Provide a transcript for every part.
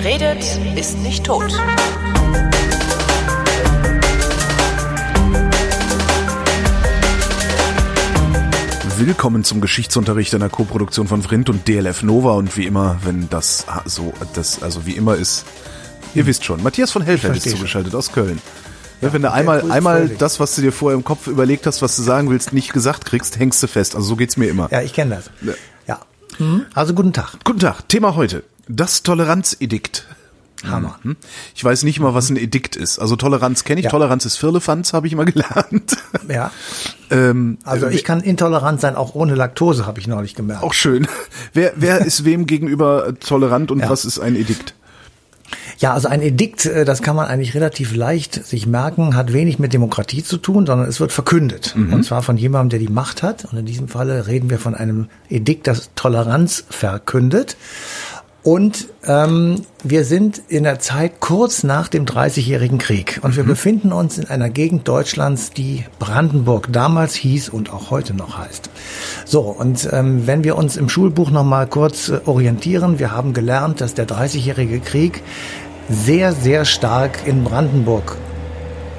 Wer redet, ist nicht tot. Willkommen zum Geschichtsunterricht einer Koproduktion von Vrindt und DLF Nova und wie immer, wenn das so, das, also wie immer ist, ihr wisst schon, Matthias von Hellfeld ist zugeschaltet aus Köln. Ja, wenn du einmal, einmal das, was du dir vorher im Kopf überlegt hast, was du sagen willst, nicht gesagt kriegst, hängst du fest. Also so geht's mir immer. Ja, ich kenne das. Ja. Mhm. Also guten Tag. Guten Tag. Thema heute. Das Toleranzedikt. Hammer. Mhm. Ich weiß nicht mal, was ein Edikt ist. Also Toleranz kenne ich. Ja. Toleranz ist Firlefanz, habe ich mal gelernt. Ja. ähm, Also ich kann intolerant sein, auch ohne Laktose, habe ich neulich gemerkt. auch schön. Wer, wer ist wem gegenüber tolerant und Ja. was ist ein Edikt? Ja, also ein Edikt, äh, das kann man eigentlich relativ leicht sich merken, hat wenig mit Demokratie zu tun, sondern es wird verkündet. Und zwar von jemandem, der die Macht hat. Und in diesem Falle reden wir von einem Edikt, das Toleranz verkündet. Und ähm, wir sind in der Zeit kurz nach dem Dreißigjährigen Krieg. Und wir befinden uns in einer Gegend Deutschlands, die Brandenburg damals hieß und auch heute noch heißt. So, und ähm, wenn wir uns im Schulbuch noch mal kurz äh, orientieren, wir haben gelernt, dass der Dreißigjährige Krieg sehr, sehr stark in Brandenburg.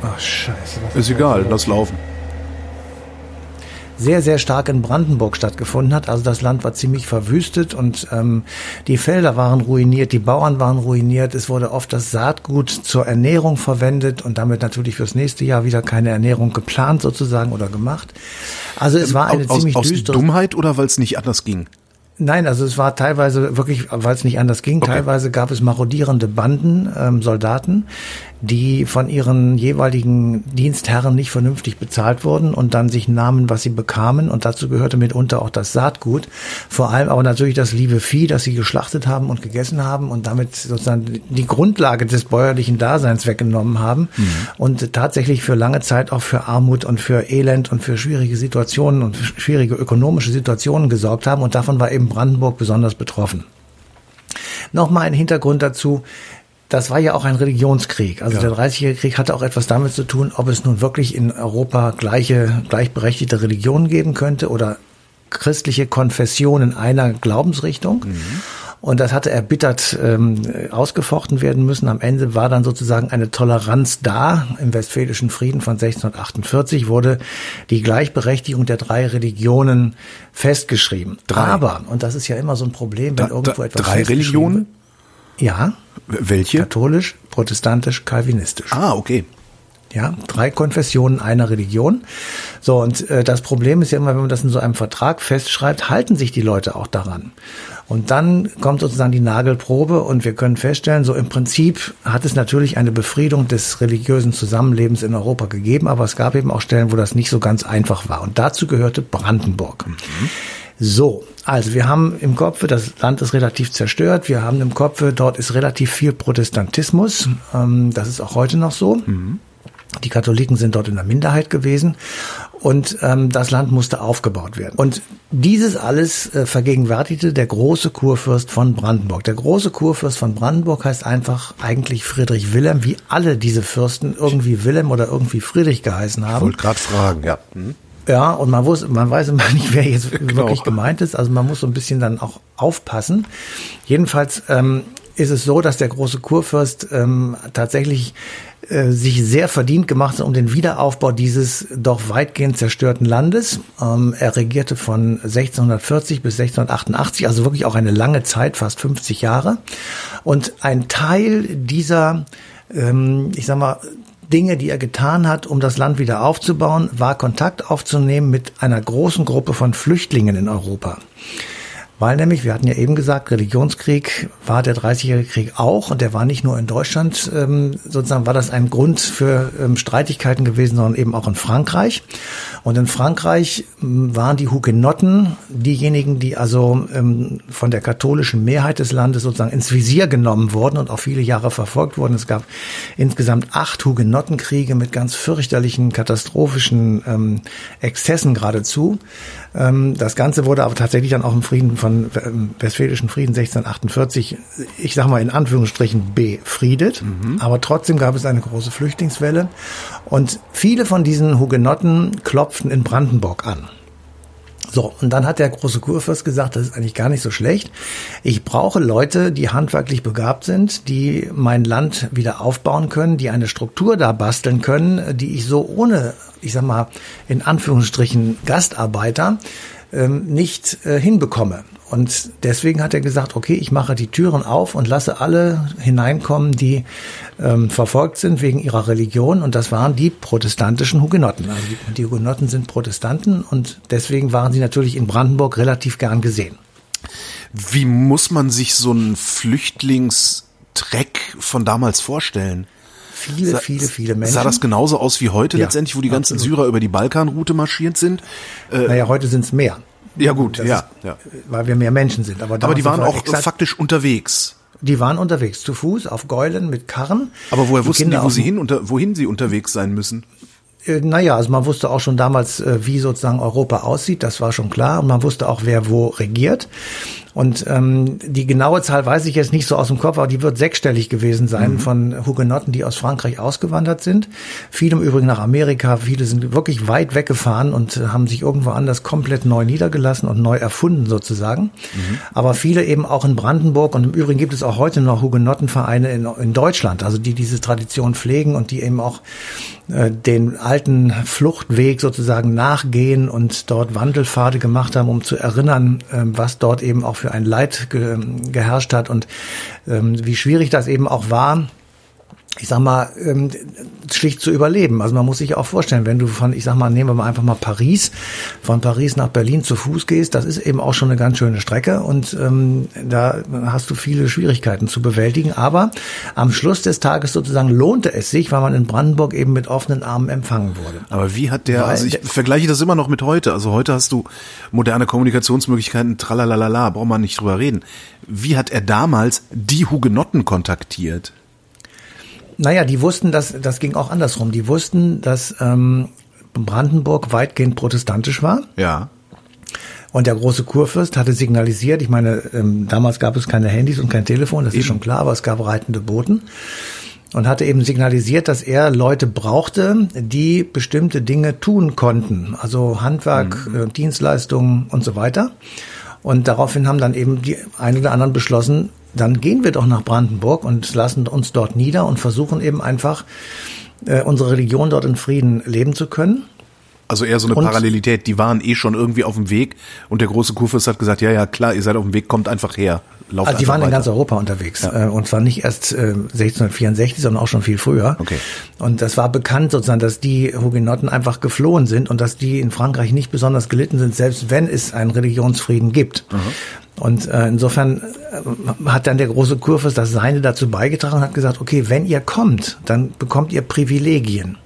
Ach, scheiße. Ist egal, lass laufen. Sehr, sehr stark in Brandenburg stattgefunden hat. Also das Land war ziemlich verwüstet und ähm, die Felder waren ruiniert, die Bauern waren ruiniert. Es wurde oft das Saatgut zur Ernährung verwendet und damit natürlich fürs nächste Jahr wieder keine Ernährung geplant sozusagen oder gemacht. Also es war eine aus, ziemlich aus düstere Dummheit oder weil es nicht anders ging? Nein, also es war teilweise wirklich, weil es nicht anders ging, Okay. teilweise gab es marodierende Banden, ähm, Soldaten, die von ihren jeweiligen Dienstherren nicht vernünftig bezahlt wurden und dann sich nahmen, was sie bekamen. Und dazu gehörte mitunter auch das Saatgut. Vor allem aber natürlich das liebe Vieh, das sie geschlachtet haben und gegessen haben und damit sozusagen die Grundlage des bäuerlichen Daseins weggenommen haben und tatsächlich für lange Zeit auch für Armut und für Elend und für schwierige Situationen und schwierige ökonomische Situationen gesorgt haben. Und davon war eben Brandenburg besonders betroffen. Nochmal ein Hintergrund dazu. Das war ja auch ein Religionskrieg. Also der 30-jährige Krieg hatte auch etwas damit zu tun, ob es nun wirklich in Europa gleiche, gleichberechtigte Religionen geben könnte oder christliche Konfessionen einer Glaubensrichtung. Und das hatte erbittert ähm, ausgefochten werden müssen. Am Ende war dann sozusagen eine Toleranz da. Im Westfälischen Frieden von 1648 wurde die Gleichberechtigung der drei Religionen festgeschrieben. Drei. Aber, und das ist ja immer so ein Problem, wenn Da- irgendwo da- etwas drei Religionen? Ja, Welche? katholisch, protestantisch, kalvinistisch. Ah, okay. Ja, drei Konfessionen einer Religion. So, und äh, das Problem ist ja immer, wenn man das in so einem Vertrag festschreibt, halten sich die Leute auch daran. Und dann kommt sozusagen die Nagelprobe und wir können feststellen, so im Prinzip hat es natürlich eine Befriedung des religiösen Zusammenlebens in Europa gegeben, aber es gab eben auch Stellen, wo das nicht so ganz einfach war. Und dazu gehörte Brandenburg. So, also wir haben im Kopf, das Land ist relativ zerstört. Wir haben im Kopf, dort ist relativ viel Protestantismus. Ähm, das ist auch heute noch so. Die Katholiken sind dort in der Minderheit gewesen und ähm, das Land musste aufgebaut werden. Und dieses alles äh, vergegenwärtigte der große Kurfürst von Brandenburg. Der große Kurfürst von Brandenburg heißt einfach eigentlich Friedrich Wilhelm, wie alle diese Fürsten irgendwie Wilhelm oder irgendwie Friedrich geheißen haben. Wollte gerade fragen, ja. Hm. Ja, und man wusste, man weiß immer nicht, wer jetzt Genau. wirklich gemeint ist. Also man muss so ein bisschen dann auch aufpassen. Jedenfalls ähm, ist es so, dass der große Kurfürst ähm, tatsächlich äh, sich sehr verdient gemacht hat um den Wiederaufbau dieses doch weitgehend zerstörten Landes. Ähm, er regierte von 1640 bis 1688, also wirklich auch eine lange Zeit, fast 50 Jahre. Und ein Teil dieser, ähm, ich sag mal, Dinge, die er getan hat, um das Land wieder aufzubauen, war Kontakt aufzunehmen mit einer großen Gruppe von Flüchtlingen in Europa. Weil nämlich, wir hatten ja eben gesagt, Religionskrieg war der 30-jährige Krieg auch und der war nicht nur in Deutschland, ähm, sozusagen war das ein Grund für ähm, Streitigkeiten gewesen, sondern eben auch in Frankreich. Und in Frankreich ähm, waren die Hugenotten diejenigen, die also ähm, von der katholischen Mehrheit des Landes sozusagen ins Visier genommen wurden und auch viele Jahre verfolgt wurden. Es gab insgesamt acht Hugenottenkriege mit ganz fürchterlichen, katastrophischen ähm, Exzessen geradezu. Ähm, das Ganze wurde aber tatsächlich dann auch im Frieden von ähm, Westfälischen Frieden 1648, ich sag mal in Anführungsstrichen, befriedet. Aber trotzdem gab es eine große Flüchtlingswelle. Und viele von diesen Hugenotten klopften in Brandenburg an. So, und dann hat der große Kurfürst gesagt, das ist eigentlich gar nicht so schlecht. Ich brauche Leute, die handwerklich begabt sind, die mein Land wieder aufbauen können, die eine Struktur da basteln können, die ich so ohne, ich sag mal, in Anführungsstrichen Gastarbeiter ähm, nicht äh, hinbekomme. Und deswegen hat er gesagt, okay, ich mache die Türen auf und lasse alle hineinkommen, die ähm, verfolgt sind wegen ihrer Religion. Und das waren die protestantischen Hugenotten. Also die, die Hugenotten sind Protestanten und deswegen waren sie natürlich in Brandenburg relativ gern gesehen. Wie muss man sich so einen Flüchtlingstreck von damals vorstellen? Viele, viele, viele Menschen. Sah das genauso aus wie heute ja, letztendlich, wo die ganzen absolut. Syrer über die Balkanroute marschiert sind? Äh, naja, heute sind es mehr. Ja gut, ja, ist, ja. Weil wir mehr Menschen sind. Aber, Aber die waren auch exakt, faktisch unterwegs. Die waren unterwegs, zu Fuß, auf Gäulen, mit Karren. Aber woher wussten Kinder die, wo sie hin, unter, wohin sie unterwegs sein müssen? Äh, naja, also man wusste auch schon damals, äh, wie sozusagen Europa aussieht, das war schon klar. Und man wusste auch, wer wo regiert. Und ähm, die genaue Zahl weiß ich jetzt nicht so aus dem Kopf, aber die wird sechsstellig gewesen sein mhm. von Hugenotten, die aus Frankreich ausgewandert sind. Viele im Übrigen nach Amerika, viele sind wirklich weit weggefahren und äh, haben sich irgendwo anders komplett neu niedergelassen und neu erfunden sozusagen. Mhm. Aber viele eben auch in Brandenburg und im Übrigen gibt es auch heute noch Hugenottenvereine in, in Deutschland, also die diese Tradition pflegen und die eben auch äh, den alten Fluchtweg sozusagen nachgehen und dort Wandelpfade gemacht haben, um zu erinnern, äh, was dort eben auch für ein Leid ge geherrscht hat und ähm, wie schwierig das eben auch war, ich sag mal, ähm, schlicht zu überleben. Also man muss sich auch vorstellen, wenn du von, ich sag mal, nehmen wir mal einfach mal Paris, von Paris nach Berlin zu Fuß gehst, das ist eben auch schon eine ganz schöne Strecke und ähm, da hast du viele Schwierigkeiten zu bewältigen. Aber am Schluss des Tages sozusagen lohnte es sich, weil man in Brandenburg eben mit offenen Armen empfangen wurde. Aber wie hat der, weil also ich vergleiche das immer noch mit heute. Also heute hast du moderne Kommunikationsmöglichkeiten, tralalala, braucht man nicht drüber reden. Wie hat er damals die Hugenotten kontaktiert? Naja, die wussten, dass das ging auch andersrum. Die wussten, dass ähm, Brandenburg weitgehend protestantisch war. Ja. Und der große Kurfürst hatte signalisiert, ich meine, ähm, damals gab es keine Handys und kein Telefon, das eben. ist schon klar, aber es gab reitende Boten. Und hatte eben signalisiert, dass er Leute brauchte, die bestimmte Dinge tun konnten. Also Handwerk, mhm. äh, Dienstleistungen und so weiter. Und daraufhin haben dann eben die ein oder anderen beschlossen, dann gehen wir doch nach Brandenburg und lassen uns dort nieder und versuchen eben einfach äh, unsere Religion dort in Frieden leben zu können. Also eher so eine und, Parallelität, die waren eh schon irgendwie auf dem Weg und der große Kurfürst hat gesagt, ja, ja, klar, ihr seid auf dem Weg, kommt einfach her. Lauft also die waren weiter. in ganz Europa unterwegs ja. äh, und zwar nicht erst äh, 1664, sondern auch schon viel früher. Okay. Und das war bekannt sozusagen, dass die Hugenotten einfach geflohen sind und dass die in Frankreich nicht besonders gelitten sind, selbst wenn es einen Religionsfrieden gibt. Mhm. Und äh, insofern äh, hat dann der große Kurfürst das Seine dazu beigetragen und hat gesagt, okay, wenn ihr kommt, dann bekommt ihr Privilegien.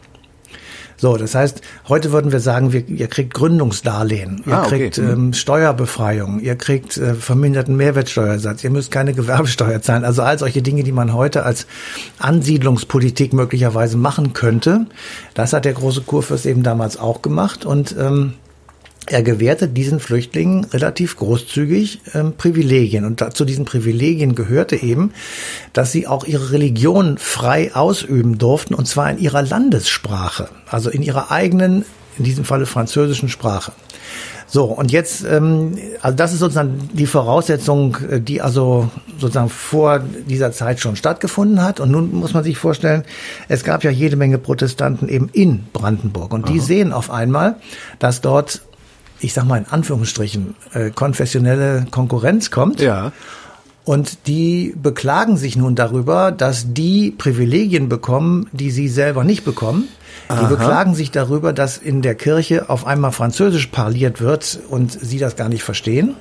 So, das heißt, heute würden wir sagen, wir, ihr kriegt Gründungsdarlehen, ihr ah, okay. kriegt mhm. ähm, Steuerbefreiung, ihr kriegt äh, verminderten Mehrwertsteuersatz, ihr müsst keine Gewerbesteuer zahlen. Also all solche Dinge, die man heute als Ansiedlungspolitik möglicherweise machen könnte. Das hat der große Kurfürst eben damals auch gemacht und ähm, er gewährte diesen Flüchtlingen relativ großzügig ähm, Privilegien. Und zu diesen Privilegien gehörte eben, dass sie auch ihre Religion frei ausüben durften, und zwar in ihrer Landessprache, also in ihrer eigenen, in diesem Falle französischen Sprache. So, und jetzt, ähm, also das ist sozusagen die Voraussetzung, äh, die also sozusagen vor dieser Zeit schon stattgefunden hat. Und nun muss man sich vorstellen, es gab ja jede Menge Protestanten eben in Brandenburg. Und die Aha. sehen auf einmal, dass dort ich sag mal in Anführungsstrichen, äh, konfessionelle Konkurrenz kommt. Ja. Und die beklagen sich nun darüber, dass die Privilegien bekommen, die sie selber nicht bekommen. Die Aha. beklagen sich darüber, dass in der Kirche auf einmal Französisch parliert wird und sie das gar nicht verstehen.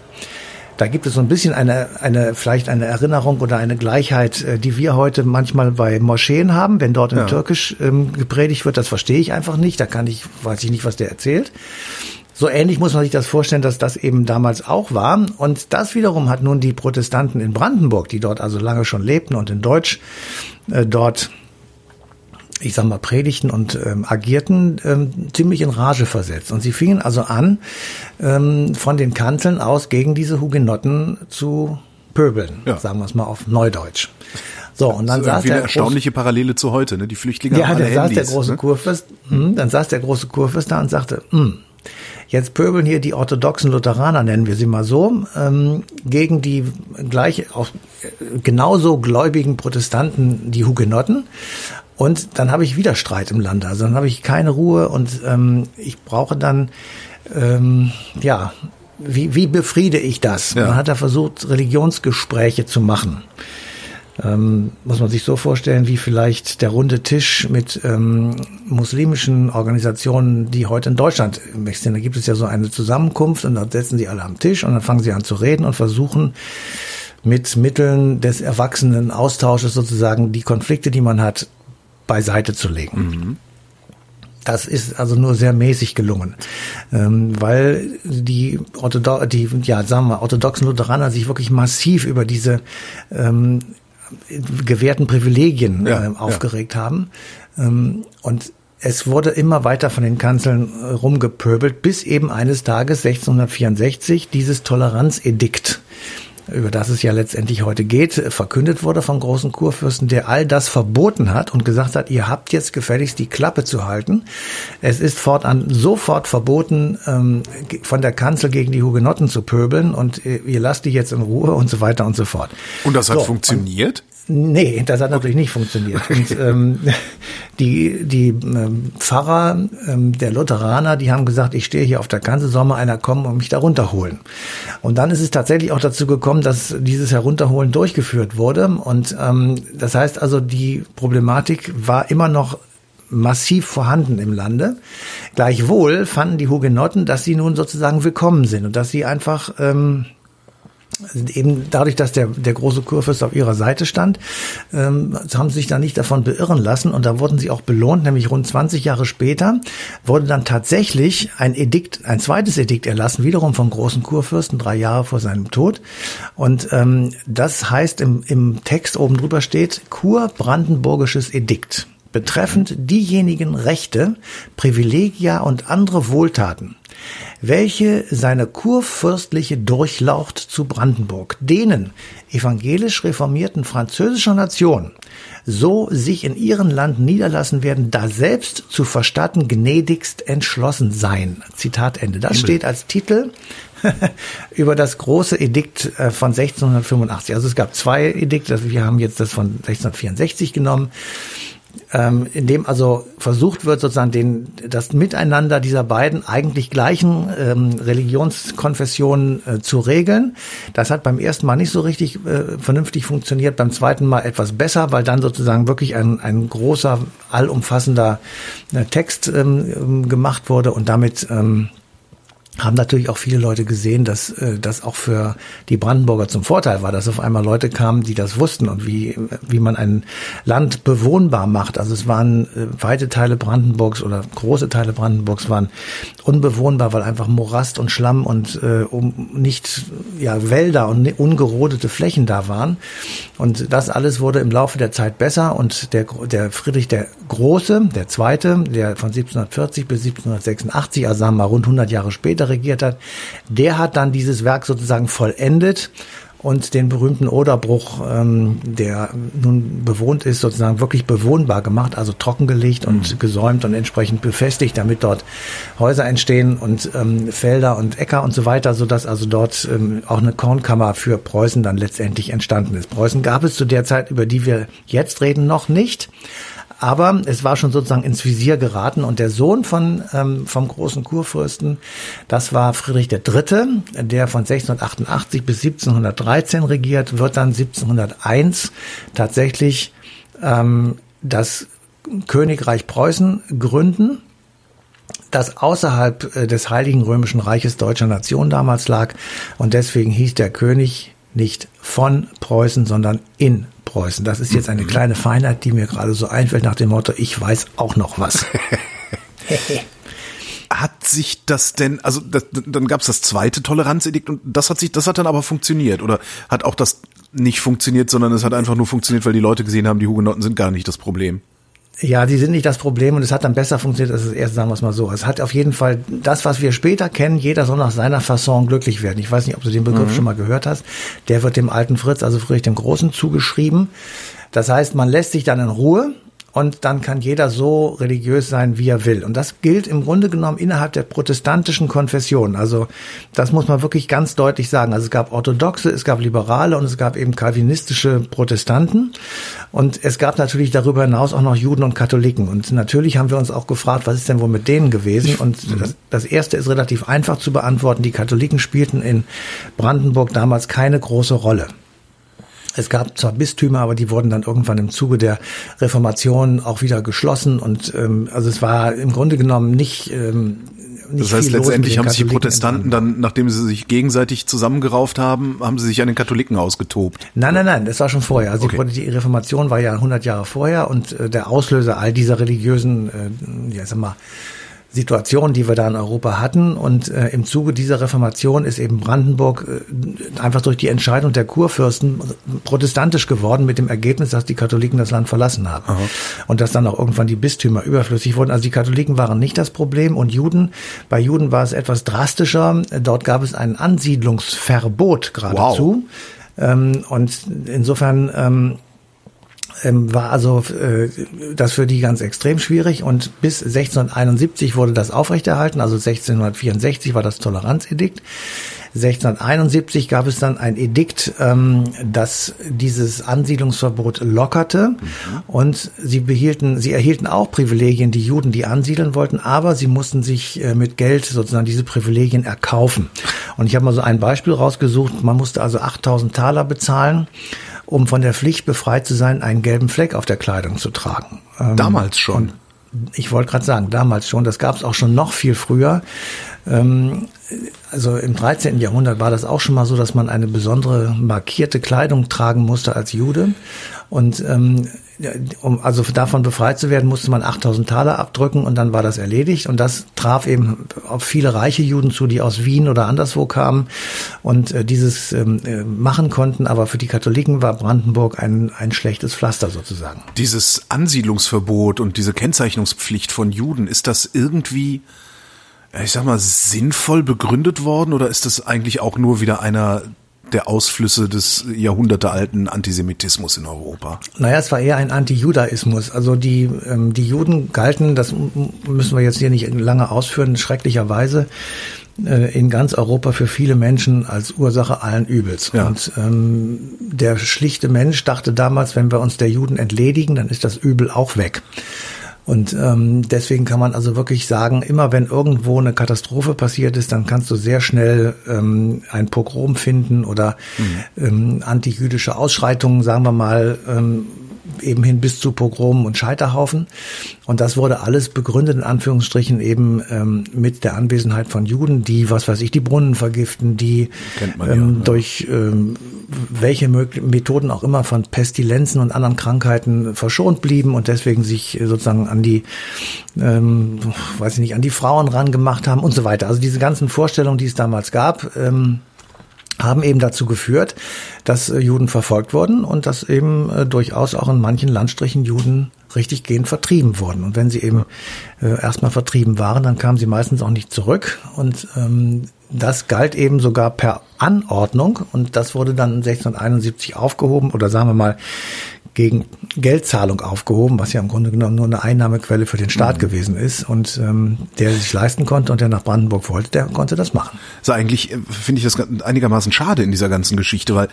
Da gibt es so ein bisschen eine, eine, vielleicht eine Erinnerung oder eine Gleichheit, äh, die wir heute manchmal bei Moscheen haben, wenn dort in ja. Türkisch ähm, gepredigt wird, das verstehe ich einfach nicht. Da kann ich, weiß ich nicht, was der erzählt. So ähnlich muss man sich das vorstellen, dass das eben damals auch war. Und das wiederum hat nun die Protestanten in Brandenburg, die dort also lange schon lebten und in Deutsch äh, dort ich sag mal, predigten und ähm, agierten, ähm, ziemlich in Rage versetzt. Und sie fingen also an, ähm, von den Kanzeln aus gegen diese Hugenotten zu pöbeln, ja. sagen wir es mal auf Neudeutsch. So, und dann saß der eine erstaunliche Parallele zu heute, ne? Die Flüchtlinge ja, haben alle saß Handys, der große ne? Kurfürst, mh, dann saß der große Kurfürst da und sagte, mh, Jetzt pöbeln hier die orthodoxen Lutheraner, nennen wir sie mal so, ähm, gegen die gleich auch äh, genauso gläubigen Protestanten, die Hugenotten. Und dann habe ich wieder Streit im Land. Also dann habe ich keine Ruhe und ähm, ich brauche dann, ähm, ja, wie, wie befriede ich das? Ja. Man hat da versucht, Religionsgespräche zu machen. Ähm, muss man sich so vorstellen, wie vielleicht der runde Tisch mit ähm, muslimischen Organisationen, die heute in Deutschland existieren. Da gibt es ja so eine Zusammenkunft und da setzen sie alle am Tisch und dann fangen sie an zu reden und versuchen mit Mitteln des erwachsenen Austausches sozusagen die Konflikte, die man hat, beiseite zu legen. Mhm. Das ist also nur sehr mäßig gelungen, ähm, weil die, Orthodo die ja, sagen wir, orthodoxen Lutheraner sich wirklich massiv über diese ähm, gewährten Privilegien ja, äh, aufgeregt ja. haben. Ähm, und es wurde immer weiter von den Kanzeln äh, rumgepöbelt, bis eben eines Tages 1664 dieses Toleranzedikt über das es ja letztendlich heute geht, verkündet wurde vom großen Kurfürsten, der all das verboten hat und gesagt hat, ihr habt jetzt gefälligst die Klappe zu halten. Es ist fortan sofort verboten, ähm, von der Kanzel gegen die Hugenotten zu pöbeln und äh, ihr lasst die jetzt in Ruhe und so weiter und so fort. Und das hat so, funktioniert? Nee, das hat natürlich nicht funktioniert. Und ähm, die, die ähm, Pfarrer ähm, der Lutheraner, die haben gesagt, ich stehe hier auf der Kanzel, soll mal einer kommen und mich da runterholen. Und dann ist es tatsächlich auch dazu gekommen, dass dieses Herunterholen durchgeführt wurde. Und ähm, das heißt also, die Problematik war immer noch massiv vorhanden im Lande. Gleichwohl fanden die Hugenotten, dass sie nun sozusagen willkommen sind und dass sie einfach ähm, eben dadurch, dass der, der große Kurfürst auf ihrer Seite stand, ähm, haben sie sich da nicht davon beirren lassen und da wurden sie auch belohnt, nämlich rund 20 Jahre später wurde dann tatsächlich ein Edikt, ein zweites Edikt erlassen, wiederum vom großen Kurfürsten, drei Jahre vor seinem Tod. Und ähm, das heißt, im, im Text oben drüber steht, Kur-Brandenburgisches Edikt betreffend diejenigen Rechte, Privilegia und andere Wohltaten, welche seine kurfürstliche Durchlaucht zu Brandenburg denen evangelisch reformierten französischer Nation so sich in ihren Land niederlassen werden, da selbst zu verstatten gnädigst entschlossen sein. Zitat Ende. Das steht als Titel über das große Edikt äh, von 1685. Also es gab zwei Edikte, wir haben jetzt das von 1664 genommen ähm, in dem also versucht wird, sozusagen den, das Miteinander dieser beiden eigentlich gleichen ähm, Religionskonfessionen äh, zu regeln. Das hat beim ersten Mal nicht so richtig äh, vernünftig funktioniert, beim zweiten Mal etwas besser, weil dann sozusagen wirklich ein, ein großer, allumfassender äh, Text ähm, gemacht wurde und damit ähm, haben natürlich auch viele Leute gesehen, dass äh, das auch für die Brandenburger zum Vorteil war, dass auf einmal Leute kamen, die das wussten und wie, wie man ein Land bewohnbar macht. Also es waren äh, weite Teile Brandenburgs oder große Teile Brandenburgs waren unbewohnbar, weil einfach Morast und Schlamm und äh, um nicht ja Wälder und ungerodete Flächen da waren. Und das alles wurde im Laufe der Zeit besser und der, der Friedrich der Große, der Zweite, der von 1740 bis 1786, also sagen wir mal rund 100 Jahre später, später regiert hat, der hat dann dieses Werk sozusagen vollendet und den berühmten Oderbruch, ähm, der nun bewohnt ist, sozusagen wirklich bewohnbar gemacht, also trockengelegt und mhm. gesäumt und entsprechend befestigt, damit dort Häuser entstehen und ähm, Felder und Äcker und so weiter, so dass also dort ähm, auch eine Kornkammer für Preußen dann letztendlich entstanden ist. Preußen gab es zu der Zeit, über die wir jetzt reden, noch nicht. Aber es war schon sozusagen ins Visier geraten und der Sohn von, ähm, vom großen Kurfürsten, das war Friedrich III., der von 1688 bis 1713 regiert, wird dann 1701 tatsächlich ähm, das Königreich Preußen gründen das außerhalb äh, des Heiligen Römischen Reiches deutscher Nation damals lag. Und deswegen hieß der König nicht von Preußen, sondern in Preußen. Das ist jetzt eine kleine Feinheit, die mir gerade so einfällt nach dem Motto, ich weiß auch noch was. hat sich das denn, also das, dann gab es das zweite Toleranzedikt und das hat sich, das hat dann aber funktioniert oder hat auch das nicht funktioniert, sondern es hat einfach nur funktioniert, weil die Leute gesehen haben, die Hugenotten sind gar nicht das Problem. Ja, die sind nicht das Problem und es hat dann besser funktioniert als das erste, sagen wir es mal so. Es hat auf jeden Fall das, was wir später kennen, jeder soll nach seiner Fasson glücklich werden. Ich weiß nicht, ob du den Begriff mhm. schon mal gehört hast. Der wird dem alten Fritz, also Friedrich dem Großen, zugeschrieben. Das heißt, man lässt sich dann in Ruhe und dann kann jeder so religiös sein, wie er will. Und das gilt im Grunde genommen innerhalb der protestantischen Konfession. Also das muss man wirklich ganz deutlich sagen. Also es gab orthodoxe, es gab liberale und es gab eben kalvinistische Protestanten. Und es gab natürlich darüber hinaus auch noch Juden und Katholiken. Und natürlich haben wir uns auch gefragt, was ist denn wohl mit denen gewesen? Und das, das erste ist relativ einfach zu beantworten. Die Katholiken spielten in Brandenburg damals keine große Rolle. Es gab zwar Bistümer, aber die wurden dann irgendwann im Zuge der Reformation auch wieder geschlossen und ähm, also es war im Grunde genommen nicht ähm, nicht das heißt, letztendlich haben sich die Protestanten dann, nachdem sie sich gegenseitig zusammengerauft haben, haben sie sich an den Katholiken ausgetobt. Nein, nein, nein, das war schon vorher. Also okay. die Reformation war ja 100 Jahre vorher und äh, der Auslöser all dieser religiösen, äh, ja, sag mal, Situation, die wir da in Europa hatten. Und äh, im Zuge dieser Reformation ist eben Brandenburg äh, einfach durch die Entscheidung der Kurfürsten protestantisch geworden, mit dem Ergebnis, dass die Katholiken das Land verlassen haben. Aha. Und dass dann auch irgendwann die Bistümer überflüssig wurden. Also die Katholiken waren nicht das Problem und Juden, bei Juden war es etwas drastischer. Dort gab es ein Ansiedlungsverbot geradezu. Wow. Ähm, und insofern ähm, ähm, war also äh, das für die ganz extrem schwierig und bis 1671 wurde das aufrechterhalten, also 1664 war das Toleranzedikt. 1671 gab es dann ein Edikt, ähm, das dieses Ansiedlungsverbot lockerte mhm. und sie behielten, sie erhielten auch Privilegien, die Juden, die ansiedeln wollten, aber sie mussten sich äh, mit Geld sozusagen diese Privilegien erkaufen. Und ich habe mal so ein Beispiel rausgesucht. Man musste also 8000 Taler bezahlen um von der Pflicht befreit zu sein, einen gelben Fleck auf der Kleidung zu tragen. Ähm, damals schon. Ich wollte gerade sagen, damals schon. Das gab es auch schon noch viel früher. Ähm, also im 13. Jahrhundert war das auch schon mal so, dass man eine besondere markierte Kleidung tragen musste als Jude. Und ähm, um also davon befreit zu werden, musste man 8000 Taler abdrücken und dann war das erledigt. Und das traf eben auf viele reiche Juden zu, die aus Wien oder anderswo kamen und äh, dieses ähm, äh, machen konnten. Aber für die Katholiken war Brandenburg ein, ein schlechtes Pflaster sozusagen. Dieses Ansiedlungsverbot und diese Kennzeichnungspflicht von Juden, ist das irgendwie ich sag mal, sinnvoll begründet worden oder ist das eigentlich auch nur wieder einer der Ausflüsse des jahrhundertealten Antisemitismus in Europa? Naja, es war eher ein Antijudaismus. Also die, ähm, die Juden galten, das müssen wir jetzt hier nicht lange ausführen, schrecklicherweise äh, in ganz Europa für viele Menschen als Ursache allen Übels. Ja. Und ähm, der schlichte Mensch dachte damals, wenn wir uns der Juden entledigen, dann ist das Übel auch weg. Und ähm, deswegen kann man also wirklich sagen, immer wenn irgendwo eine Katastrophe passiert ist, dann kannst du sehr schnell ähm, ein Pogrom finden oder mhm. ähm, antijüdische Ausschreitungen, sagen wir mal, ähm, eben hin bis zu Pogromen und Scheiterhaufen. Und das wurde alles begründet, in Anführungsstrichen, eben ähm, mit der Anwesenheit von Juden, die, was weiß ich, die Brunnen vergiften, die ähm, ja, ja. durch ähm, welche Methoden auch immer von Pestilenzen und anderen Krankheiten verschont blieben und deswegen sich sozusagen an die, ähm, weiß ich nicht, an die Frauen rangemacht haben und so weiter. Also diese ganzen Vorstellungen, die es damals gab, ähm, haben eben dazu geführt, dass äh, Juden verfolgt wurden und dass eben äh, durchaus auch in manchen Landstrichen Juden richtig gehend vertrieben wurden. Und wenn sie eben äh, erstmal vertrieben waren, dann kamen sie meistens auch nicht zurück. Und ähm, das galt eben sogar per Anordnung und das wurde dann 1671 aufgehoben oder sagen wir mal gegen Geldzahlung aufgehoben, was ja im Grunde genommen nur eine Einnahmequelle für den Staat mhm. gewesen ist. Und ähm, der sich leisten konnte und der nach Brandenburg wollte, der konnte das machen. So eigentlich äh, finde ich das einigermaßen schade in dieser ganzen Geschichte, weil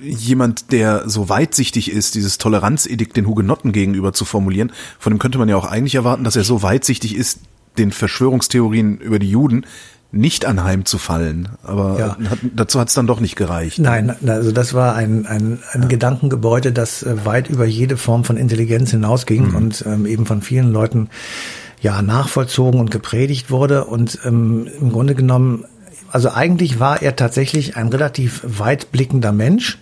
jemand, der so weitsichtig ist, dieses Toleranzedikt den Hugenotten gegenüber zu formulieren, von dem könnte man ja auch eigentlich erwarten, dass er so weitsichtig ist, den Verschwörungstheorien über die Juden nicht anheimzufallen. Aber ja. hat, dazu hat es dann doch nicht gereicht. Nein, also das war ein, ein, ein ja. Gedankengebäude, das äh, weit über jede Form von Intelligenz hinausging mhm. und ähm, eben von vielen Leuten ja nachvollzogen und gepredigt wurde. Und ähm, im Grunde genommen also eigentlich war er tatsächlich ein relativ weitblickender Mensch.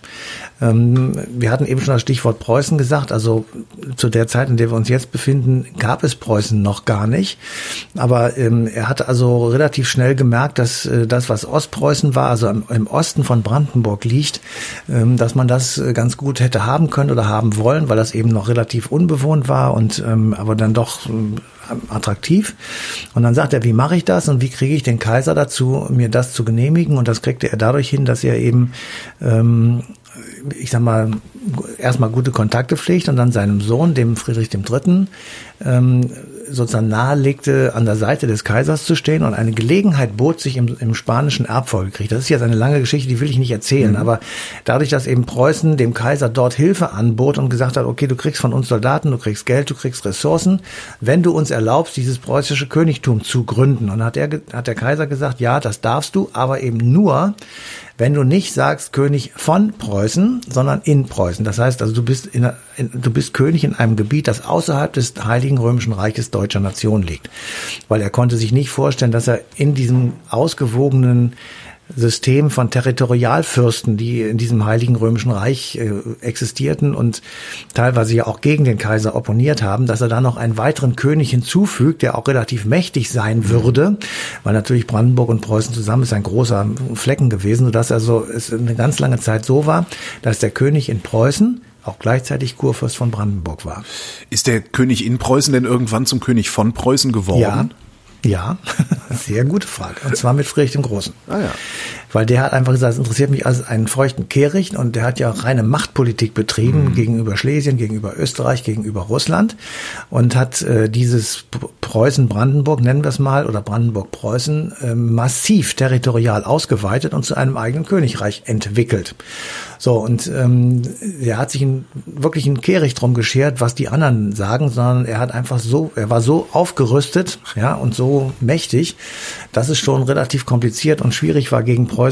Ähm, wir hatten eben schon das Stichwort Preußen gesagt. Also zu der Zeit, in der wir uns jetzt befinden, gab es Preußen noch gar nicht. Aber ähm, er hat also relativ schnell gemerkt, dass äh, das, was Ostpreußen war, also im, Osten von Brandenburg liegt, ähm, dass man das äh, ganz gut hätte haben können oder haben wollen, weil das eben noch relativ unbewohnt war und aber dann doch attraktiv. Und dann sagt er, wie mache ich das und wie kriege ich den Kaiser dazu, mir das zu genehmigen? Und das kriegte er dadurch hin, dass er eben ähm, ich sag mal, erstmal gute Kontakte pflegt und dann seinem Sohn, dem Friedrich III., ähm, sozusagen nahelegte, an der Seite des Kaisers zu stehen und eine Gelegenheit bot sich im, im spanischen Erbfolgekrieg. Das ist jetzt eine lange Geschichte, die will ich nicht erzählen, mhm. aber dadurch, dass eben Preußen dem Kaiser dort Hilfe anbot und gesagt hat, okay, du kriegst von uns Soldaten, du kriegst Geld, du kriegst Ressourcen, wenn du uns erlaubst, dieses preußische Königtum zu gründen. Und hat, er, hat der Kaiser gesagt, ja, das darfst du, aber eben nur, wenn du nicht sagst König von Preußen, sondern in Preußen. Das heißt also, du bist, in, in, du bist König in einem Gebiet, das außerhalb des Heiligen Römischen Reiches deutscher Nation liegt. Weil er konnte sich nicht vorstellen, dass er in diesem ausgewogenen System von Territorialfürsten, die in diesem Heiligen Römischen Reich äh, existierten und teilweise ja auch gegen den Kaiser opponiert haben, dass er da noch einen weiteren König hinzufügt, der auch relativ mächtig sein würde, weil natürlich Brandenburg und Preußen zusammen ist ein großer Flecken gewesen, sodass also es eine ganz lange Zeit so war, dass der König in Preußen auch gleichzeitig Kurfürst von Brandenburg war. Ist der König in Preußen denn irgendwann zum König von Preußen geworden? Ja, ja, sehr gute Frage. Und zwar mit Friedrich dem Großen. Ah ja. Weil der hat einfach gesagt, es interessiert mich als einen feuchten Kehricht und der hat ja reine Machtpolitik betrieben mhm. gegenüber Schlesien, gegenüber Österreich, gegenüber Russland und hat äh, dieses Preußen-Brandenburg, nennen wir es mal, oder Brandenburg-Preußen, äh, massiv territorial ausgeweitet und zu einem eigenen Königreich entwickelt. So, und ähm, er hat sich ein, wirklich ein Kehricht drum geschert, was die anderen sagen, sondern er hat einfach so, er war so aufgerüstet, ja, und so mächtig, dass es schon relativ kompliziert und schwierig war, gegen Preußen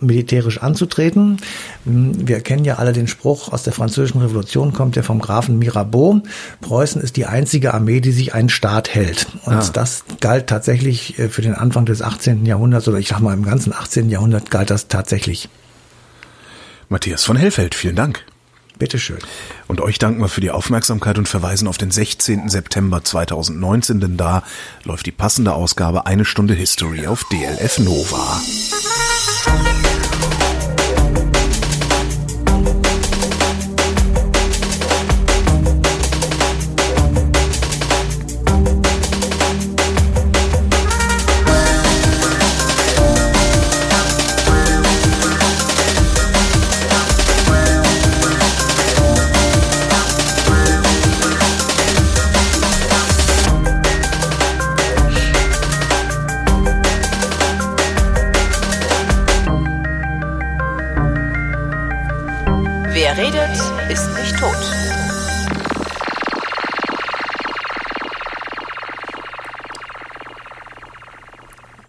militärisch anzutreten. Hm, wir kennen ja alle den Spruch aus der französischen Revolution, kommt ja vom Grafen Mirabeau. Preußen ist die einzige Armee, die sich einen Staat hält. Und ah. das galt tatsächlich äh, für den Anfang des 18. Jahrhunderts oder ich sag mal im ganzen 18. Jahrhundert galt das tatsächlich. Matthias von Hellfeld, vielen Dank. Bitteschön. Und euch danken wir für die Aufmerksamkeit und verweisen auf den 16. September 2019, denn da läuft die passende Ausgabe Eine Stunde History auf DLF Nova. Wer redet,